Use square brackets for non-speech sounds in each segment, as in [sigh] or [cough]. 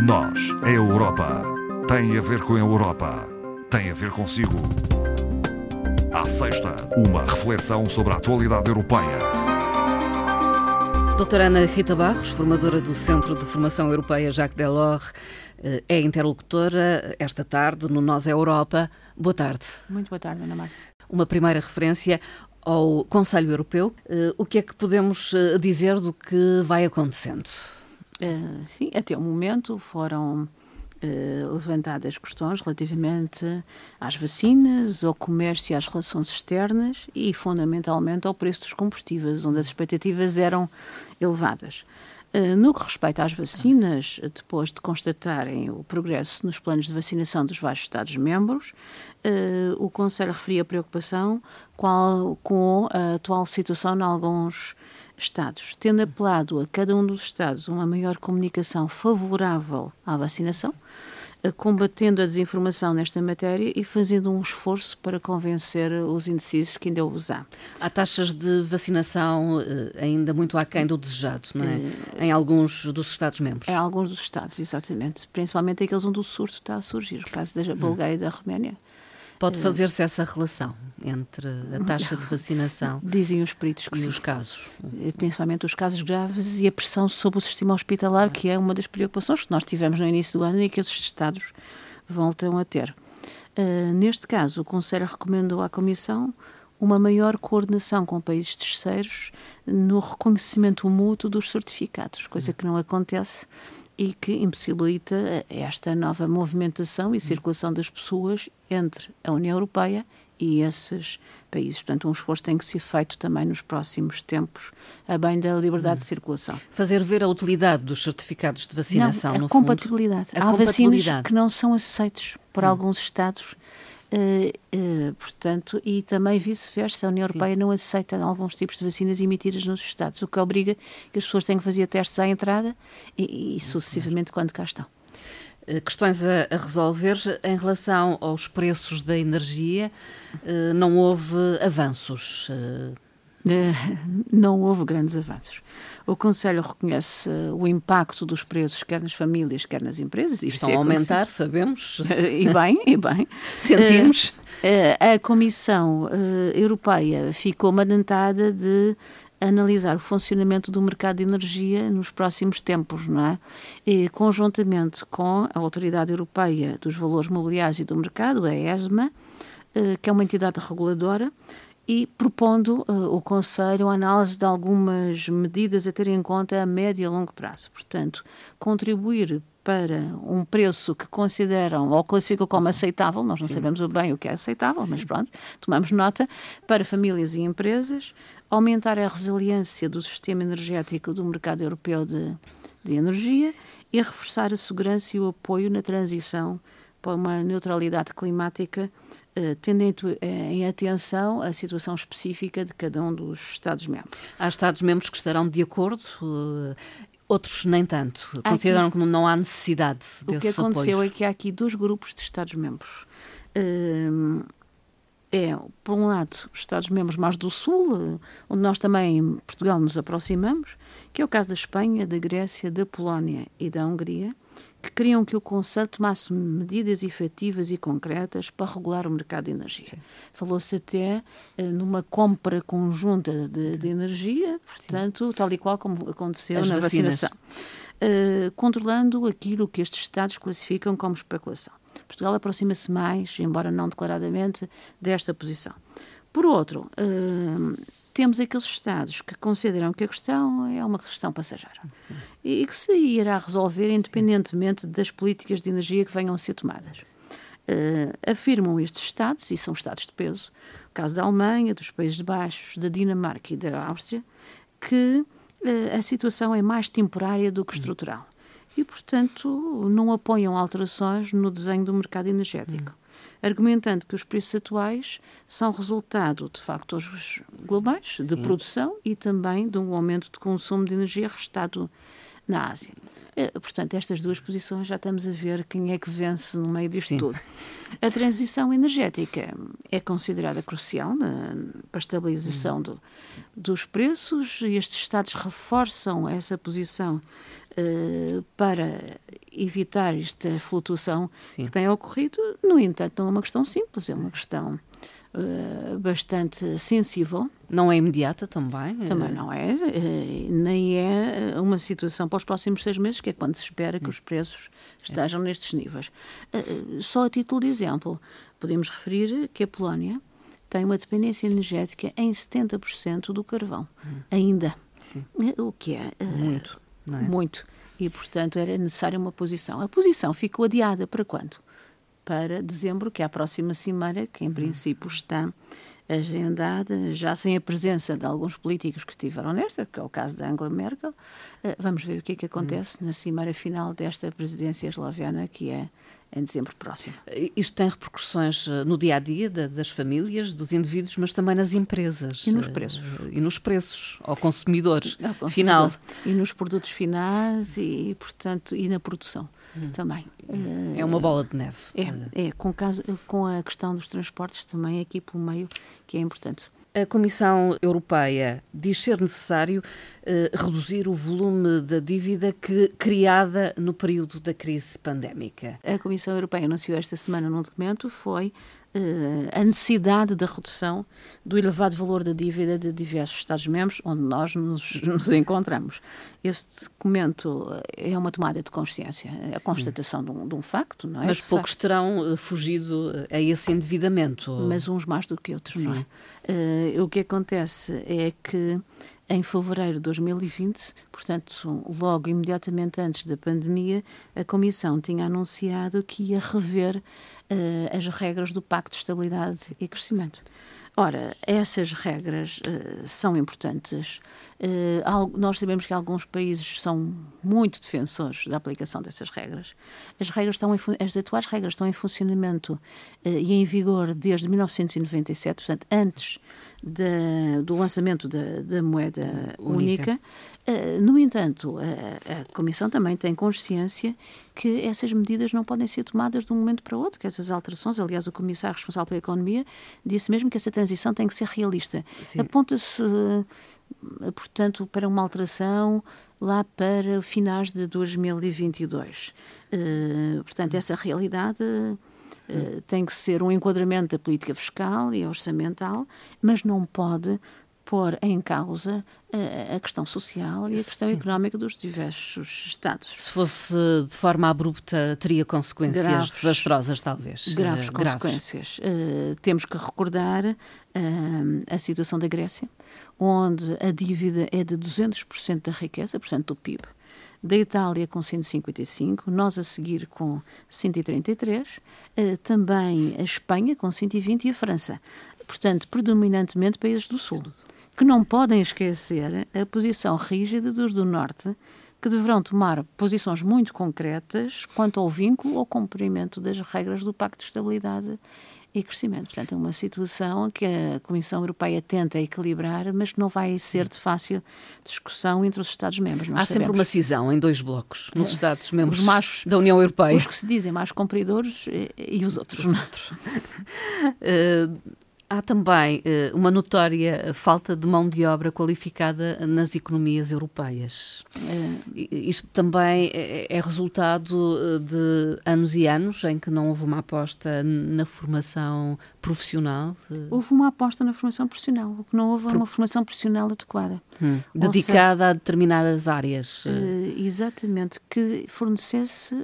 Nós, a Europa, tem a ver com a Europa, tem a ver consigo. À sexta, uma reflexão sobre a atualidade europeia. Doutora Ana Rita Barros, formadora do Centro de Formação Europeia Jacques Delors, eh, é interlocutora esta tarde no Nós é Europa. Boa tarde. Muito boa tarde, Ana Marta. Uma primeira referência ao Conselho Europeu. Eh, o que é que podemos eh, dizer do que vai acontecendo? Uh, sim, até o momento foram uh, levantadas questões relativamente às vacinas, ao comércio e às relações externas e, fundamentalmente, ao preço dos combustíveis, onde as expectativas eram elevadas. Uh, no que respeita às vacinas, depois de constatarem o progresso nos planos de vacinação dos vários Estados-membros, o Conselho referia preocupação a, com a atual situação em alguns Estados, tendo apelado a cada um dos Estados uma maior comunicação favorável à vacinação, eh, combatendo a desinformação nesta matéria e fazendo um esforço para convencer os indecisos que ainda o usam. Há taxas de vacinação eh, ainda muito aquém do desejado, não é? Eh, em alguns dos Estados-membros. Em alguns dos Estados, exatamente. Principalmente aqueles onde o surto está a surgir, o caso da Bulgária e da Roménia. Pode fazer-se essa relação entre a taxa de vacinação [laughs] Dizem os peritos que e sim. os casos? Eh, principalmente os casos graves e a pressão sobre o sistema hospitalar, que é uma das preocupações que nós tivemos no início do ano e que esses Estados voltam a ter. Uh, neste caso, o Conselho recomendou à Comissão uma maior coordenação com países terceiros no reconhecimento mútuo dos certificados, coisa que não acontece e que impossibilita esta nova movimentação e circulação das pessoas entre a União Europeia e esses países. Portanto, um esforço tem que ser feito também nos próximos tempos, a bem da liberdade hum. de circulação. Fazer ver a utilidade dos certificados de vacinação, não, a no compatibilidade. fundo. A Há compatibilidade. vacinas que não são aceitos por hum. alguns Estados Uh, uh, portanto, e também vice-versa, a União Sim. Europeia não aceita alguns tipos de vacinas emitidas nos Estados, o que obriga que as pessoas tenham que fazer testes à entrada e, e sucessivamente quando cá estão. Uh, questões a, a, resolver em relação aos preços da energia, não houve avanços não houve grandes avanços. O Conselho reconhece o impacto dos preços, quer nas famílias, quer nas empresas. Estão a aumentar, sabemos. [laughs] E bem, e bem. Sentimos. Eh, a Comissão eh, Europeia ficou mandatada de analisar o funcionamento do mercado de energia nos próximos tempos, não é? E, conjuntamente com a Autoridade Europeia dos Valores Mobiliários e do Mercado, a ESMA, eh, que é uma entidade reguladora, e propondo uh, o Conselho a análise de algumas medidas a ter em conta a médio e longo prazo. Portanto, contribuir para um preço que consideram ou classificam como Sim. aceitável, nós não Sim. sabemos bem o que é aceitável, Sim. mas pronto, tomamos nota, para famílias e empresas, aumentar a resiliência do sistema energético do mercado europeu de, de energia e reforçar a segurança e o apoio na transição para uma neutralidade climática eh, tendo em atenção a situação específica de cada um dos Estados-membros. Há Estados-membros que estarão de acordo, eh, outros nem tanto. Aqui, Consideram que não há necessidade desses O que aconteceu apoios. é que há aqui dois grupos de Estados-membros. Eh, é, por um lado, os Estados-membros mais do Sul, onde nós também, Portugal, nos aproximamos, que é o caso da Espanha, da Grécia, da Polónia e da Hungria, que queriam que o Conselho tomasse medidas efetivas e concretas para regular o mercado de energia. Falou-se até uh, numa compra conjunta de, de energia, portanto, Sim. tal e qual como aconteceu As na vacinas. vacinação, uh, controlando aquilo que estes Estados classificam como especulação. Portugal aproxima-se mais, embora não declaradamente, desta posição. Por outro, uh, temos aqueles Estados que consideram que a questão é uma questão passageira Sim. e que se irá resolver independentemente das políticas de energia que venham a ser tomadas. Uh, afirmam estes Estados, e são Estados de peso, o caso da Alemanha, dos Países Baixos, da Dinamarca e da Áustria, que uh, a situação é mais temporária do que estrutural. E, portanto, não apoiam alterações no desenho do mercado energético. Argumentando que os preços atuais são resultado de factores globais Sim. de produção e também de um aumento de consumo de energia restado na Ásia. Eh, portanto, estas duas posições já estamos a ver quem é que vence no meio disto Sim. tudo. A transição energética é considerada crucial na, para a estabilização do, dos preços e estes Estados reforçam essa posição uh, para evitar esta flutuação Sim. que tem ocorrido. No entanto, não é uma questão simples, é uma questão uh, bastante sensível. Não é imediata também? Também não é, uh, nem é uma situação para os próximos seis meses, que é quando se espera que hum. os preços estejam é. nestes níveis. Uh, só a título de exemplo, podemos referir que a Polónia tem uma dependência energética em 70% do carvão, hum. ainda. Sim. O que é? Muito. É? Muito. E, portanto, era necessária uma posição. A posição ficou adiada para quando? Para dezembro, que é a próxima cimeira, que em princípio está agendada, já sem a presença de alguns políticos que estiveram nesta, que é o caso da Angela Merkel. Eh, vamos ver o que é que acontece na cimeira final desta presidência esloviana, que é em dezembro próximo. Isto tem repercussões eh, no dia a dia das famílias, dos indivíduos, mas também nas empresas. E nos preços. Eh, e nos preços, ao consumidor, ao consumidor final. E nos produtos finais e, portanto, e na produção hum. também. É uma bola de neve. É, é com, caso, com a questão dos transportes também aqui pelo meio, que é importante. A Comissão Europeia diz ser necessário eh, reduzir o volume da dívida que, criada no período da crise pandémica. A Comissão Europeia anunciou esta semana num documento foi a necessidade da redução do elevado valor da dívida de diversos Estados-membros onde nós nos, [laughs] nos, encontramos. Este documento é uma tomada de consciência, é a constatação de um, de um, facto, não é? Mas poucos facto. terão uh, fugido a esse endividamento. Mas uns mais do que outros, Sim. não é? Uh, o que acontece é que em fevereiro de 2020, portanto, logo imediatamente antes da pandemia, a Comissão tinha anunciado que ia rever uh, as regras do Pacto de Estabilidade e Crescimento. Ora, essas regras uh, são importantes. Uh, nós sabemos que alguns países são muito defensores da aplicação dessas regras. As, regras estão em, as atuais regras estão em funcionamento uh, e em vigor desde 1997, portanto, antes de, do lançamento da, da moeda única. única. Uh, no entanto, a, a, Comissão também tem consciência que essas medidas não podem ser tomadas de um momento para o outro, que essas alterações, aliás, o Comissário responsável pela Economia disse mesmo que essa transição tem que ser realista. Aponta-se, uh, portanto, para uma alteração lá para finais de 2022. Uh, portanto, essa realidade Uh, tem que ser um enquadramento da política fiscal e orçamental, mas não pode pôr em causa a, a questão social e a questão Sim. económica dos diversos Estados. Se fosse de forma abrupta, teria consequências graves, desastrosas, talvez. Graves uh, consequências. Uh, temos que recordar uh, a situação da Grécia, onde a dívida é de 200% da riqueza, portanto, do PIB da Itália com 155, nós a seguir com 133, uh, também a Espanha com 120 e a França. Portanto, predominantemente países do Sul que não podem esquecer a posição rígida dos do Norte, que deverão tomar posições muito concretas quanto ao vínculo ao cumprimento das regras do Pacto de Estabilidade e Crescimento. Portanto, é uma situação que a Comissão Europeia tenta equilibrar, mas que não vai ser de fácil discussão entre os Estados-membros. Há sempre uma cisão em dois blocos, nos Estados-membros mais, da União Europeia. Os que se dizem mais cumpridores e, e os outros. Os outros. uh, [laughs] Há também uh, uma notória falta de mão de obra qualificada nas economias europeias. Uh, isto também é, é, resultado eh, de anos e anos em que não houve uma aposta na formação profissional. Houve uma aposta na formação profissional, o que não houve Por... uma formação profissional adequada. Hum, dedicada seja, a determinadas áreas. Exatamente, que fornecesse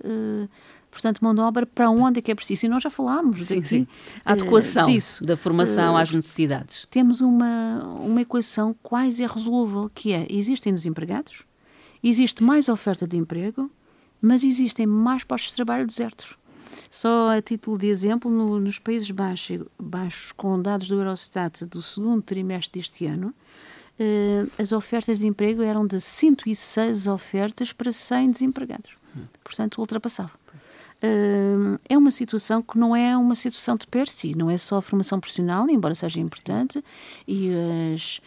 portanto, mão de obra para onde é que é preciso. E nós já falámos sim, daqui. A adequação uh, disso. da formação uh, às necessidades. Temos uma, uma equação quase irresolúvel, que é, existem desempregados, existe mais oferta de emprego, mas existem mais postos de trabalho desertos. Só a título de exemplo, no, nos Países Baixos, baixos, com dados do Eurostat do segundo trimestre deste ano, uh, as ofertas de emprego eram de 106 ofertas para 100 desempregados. Portanto, ultrapassava é uma situação que não é uma situação de per si, não é só a formação profissional, embora seja importante, e as,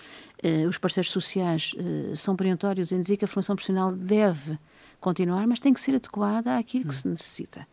Uh, os parceiros sociais uh, são perentórios em dizer que a formação profissional deve continuar, mas tem que ser adequada àquilo que se necessita.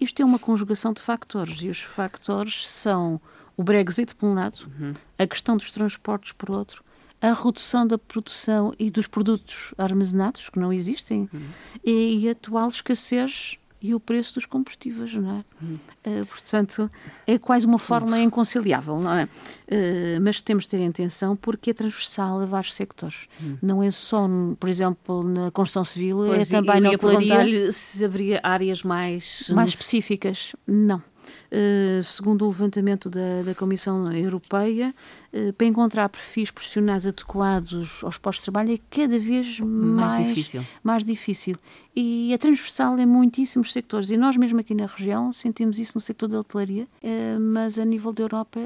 Isto é uma conjugação de factores, e os factores são o Brexit, por um lado, a questão dos transportes, por outro, a redução da produção e dos produtos armazenados, que não existem, uhum. e, e a atual escassez e o preço dos combustíveis, não é? Uhum. Uh, portanto, é quase uma fórmula inconciliável, não é? Uh, mas temos de ter atenção porque é transversal a vários sectores. Uhum. Não é só, por exemplo, na construção civil, é pois, é também na hotelaria. se haveria áreas mais... Mais específicas. Não. Uh, segundo o levantamento da, da Comissão Europeia, uh, para encontrar perfis profissionais adequados aos postos de trabalho é cada vez mais, mais, difícil. mais difícil. E é transversal em muitíssimos sectores. E nós, mesmo aqui na região, sentimos isso no sector da hotelaria, uh, mas a nível da Europa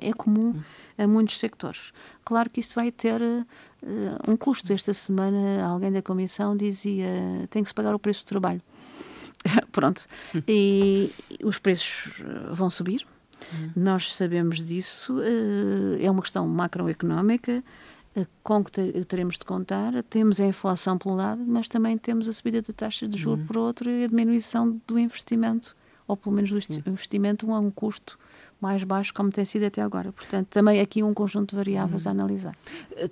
é comum a muitos sectores. Claro que isso vai ter um custo. Esta semana, alguém da Comissão dizia tem que se pagar o preço do trabalho. [laughs] Pronto. E os preços eh, vão subir. Uhum. Nós sabemos disso. Eh, é uma questão macroeconómica eh, com que teremos de contar. Temos a inflação por um lado, mas também temos a subida da taxa de juros uhum. por outro e a diminuição do investimento, ou pelo menos do investimento a um custo mais baixo, como tem sido até agora. Portanto, também aqui um conjunto de variáveis uhum. a analisar.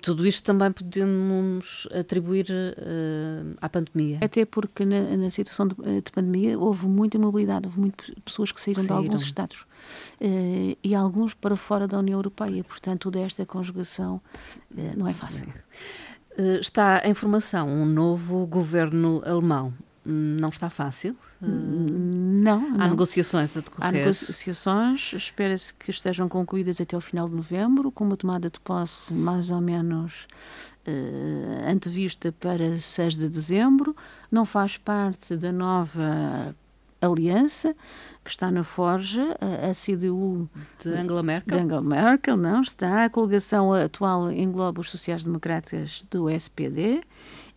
Tudo isto também podemos atribuir uh, à pandemia? Até porque na, na situação de, de, pandemia houve muita mobilidade, houve muitas pessoas que saíram, saíram. de alguns Estados uh, e alguns para fora da União Europeia. Portanto, toda esta conjugação uh, não é fácil. Está em formação um novo governo alemão não está fácil. Não. Há não. negociações a decorrer. Há negociações, espera-se que estejam concluídas até o final de novembro, com uma tomada de posse mais ou menos uh, antevista para 6 de dezembro. Não faz parte da nova aliança que está na forja, a, a CDU de Angela Merkel. De Angela Merkel, não está. A coligação atual engloba os sociais-democratas do SPD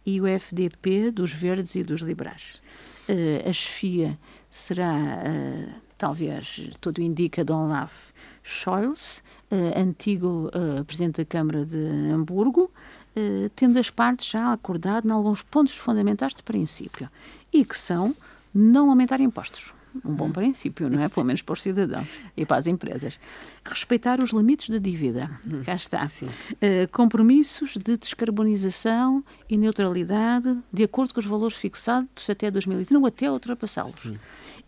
e o FDP dos Verdes e dos Liberais. Uh, a chefia será, uh, talvez, tudo indica, de Olaf Scholz, uh, antigo Presidente da Câmara de Hamburgo, tendo as partes já acordado em alguns pontos fundamentais de princípio, e que são não aumentar impostos um bom princípio, não é? Pelo menos para os cidadãos e para as empresas. Respeitar os limites da dívida. Hum, Cá está. Uh, compromissos de descarbonização e neutralidade de acordo com os valores fixados até 2030 ou até ultrapassá-los.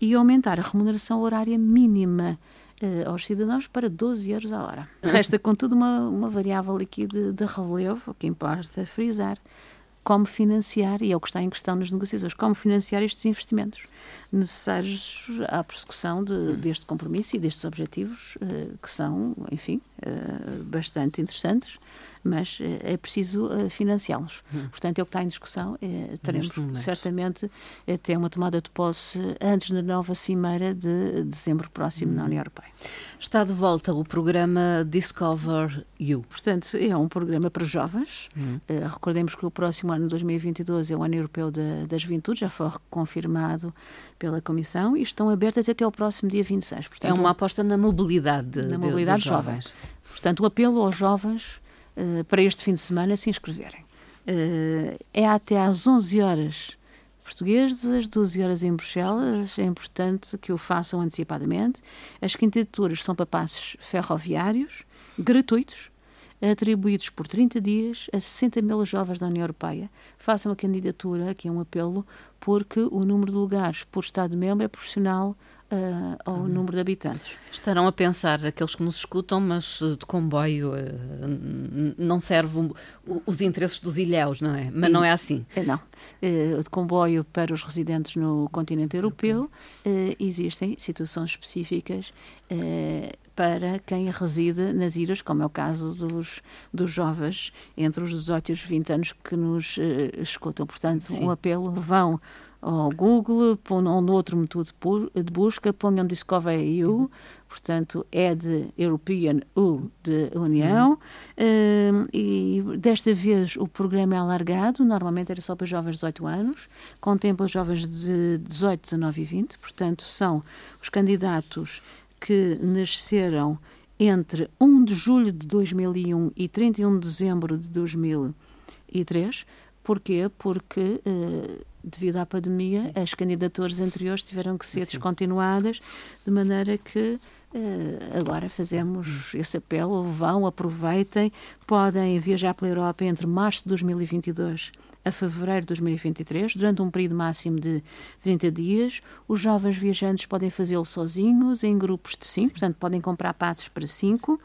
E aumentar a remuneração horária mínima uh, aos cidadãos para 12 euros a hora. [laughs] Resta, contudo, uma, uma variável aqui de, de relevo, que importa frisar como financiar, e é o que está em questão nas negociações, como financiar estes investimentos necessários à persecução de, deste compromisso e destes objetivos, uh, que são, enfim, uh, bastante interessantes, mas uh, é preciso financiá-los. Hum. Portanto, é o que está em discussão. teremos certamente até uma tomada de posse antes da nova cimeira de dezembro próximo hum. na União Europeia. Está de volta o programa Discover You. Portanto, é um programa para jovens. Hum. recordemos que o próximo ano, 2022, é o ano europeu da, da juventude, já foi confirmado pela Comissão e estão abertas até ao próximo dia 26. Portanto, é uma aposta na mobilidade, na mobilidade de, jovens. jovens. Portanto, o apelo aos jovens uh, para este fim de semana se inscreverem. Uh, é até às 11 horas portuguesas, 12 horas em Bruxelas. É importante que o façam antecipadamente. As candidaturas são para passos ferroviários, gratuitos, atribuídos por 30 dias a 60 mil jovens da União Europeia. Façam a candidatura, aqui é um apelo, porque o número de lugares por Estado-membro é proporcional Uh, ao uhum. número de habitantes. Estarão a pensar, aqueles que nos escutam, mas eh, de comboio uh, não servem os interesses dos ilhéus, não é? Mas e, não é assim. Não. Uh, de comboio para os residentes no continente europeu, existem situações específicas para quem reside nas ilhas, como é o caso dos, dos jovens entre os 18 e os 20 anos que nos escutam. Portanto, Sim. um apelo, vão ao Google, ponham no outro método de busca, ponham Discover EU, uhum. portanto é de European U de União, uhum. uh, e desta vez o programa é alargado, normalmente era só para jovens de 18 anos, contempla jovens de 18, 19 e 20, portanto são os candidatos que nasceram entre 1 de julho de 2001 e 31 de dezembro de 2003. Porquê? Porque, eh, devido à pandemia, as candidaturas anteriores tiveram que ser Sim. descontinuadas, de maneira que Uh, agora fazemos esse apelo, vão, aproveitem, podem viajar pela Europa entre março de 2022 a fevereiro de 2023, durante um período máximo de 30 dias. Os jovens viajantes podem fazê-lo sozinhos, em grupos de 5, portanto, podem comprar passos para 5.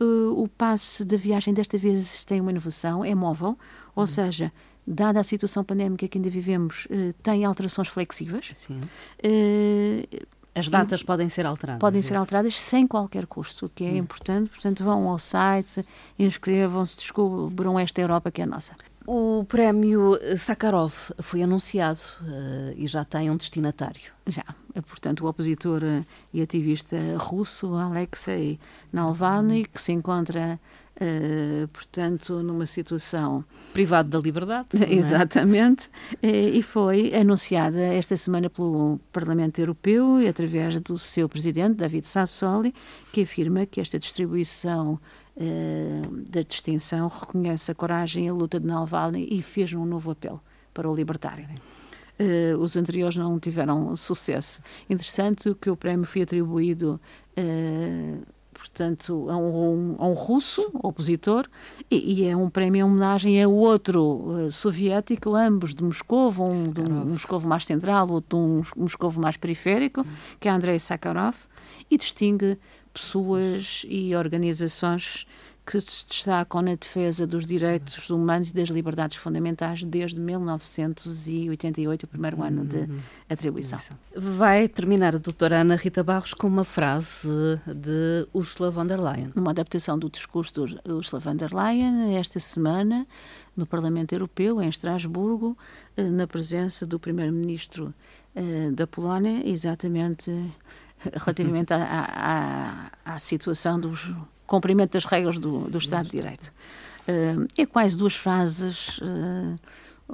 Uh, o passe da viagem desta vez tem uma inovação, é móvel, ou uhum. seja, dada a situação pandémica que ainda vivemos, uh, tem alterações flexíveis. Sim. Uh, as datas e podem ser alteradas. Podem isso. ser alteradas sem qualquer custo, o que é hum. importante. Portanto, vão ao site, inscrevam-se, descubram esta Europa que é nossa. O prémio Sakharov foi anunciado uh, e já tem um destinatário. Já. Portanto, o opositor e ativista russo Alexei Navalny, que se encontra Uh, portanto, numa situação. Privado da liberdade. É? Exatamente. Uh, e foi anunciada esta semana pelo Parlamento Europeu e através do seu presidente, David Sassoli, que afirma que esta distribuição uh, da distinção reconhece a coragem e a luta de Navalny e fez um novo apelo para o libertarem. Uh, os anteriores não tiveram sucesso. Interessante que o prémio foi atribuído uh, portanto, a um, a um russo opositor e, e, é um prémio em homenagem a outro uh, soviético, ambos de Moscou, um de um Moscou mais central, outro de um Moscou mais periférico, que é Andrei Sakharov, e distingue pessoas e organizações que se destacam na defesa dos direitos humanos e das liberdades fundamentais desde 1988, o primeiro ano de uhum. atribuição. Vai terminar a doutora Ana Rita Barros com uma frase de Ursula von der Leyen. Uma adaptação do discurso de Ursula von der Leyen, esta semana, no Parlamento Europeu, em Estrasburgo, eh, na presença do primeiro-ministro eh, da Polónia, exatamente relativamente à, à, à situação dos cumprimento das regras do, do Estado de Direito. Uh, é quase duas frases uh,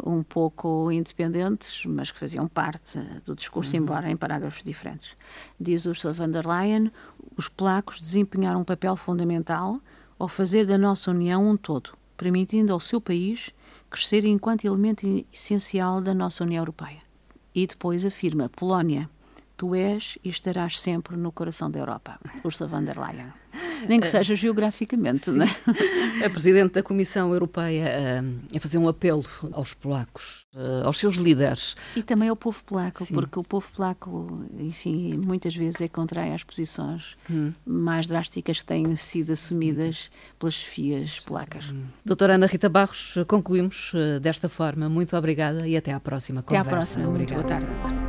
um pouco independentes, mas que faziam parte do discurso, uhum. embora em parágrafos diferentes. Diz Ursula von der Leyen, os polacos desempenharam um papel fundamental ao fazer da nossa União um todo, permitindo ao seu país crescer enquanto elemento essencial da nossa União Europeia. E depois afirma, Polónia, tu és e estarás sempre no coração da Europa. Ursula von der Leyen. Nem que eh, seja geograficamente, não é? [laughs] A Presidente da Comissão Europeia a, a fazer um apelo aos polacos, eh, aos seus líderes. E também ao povo polaco, Sim. porque o povo polaco, enfim, muitas vezes é contrário às posições hum. mais drásticas que têm sido assumidas pelas chefias polacas. Hum. Doutora Ana Rita Barros, concluímos eh, desta forma. Muito obrigada e até à próxima conversa. Até à próxima. Obrigada. Muito boa tarde.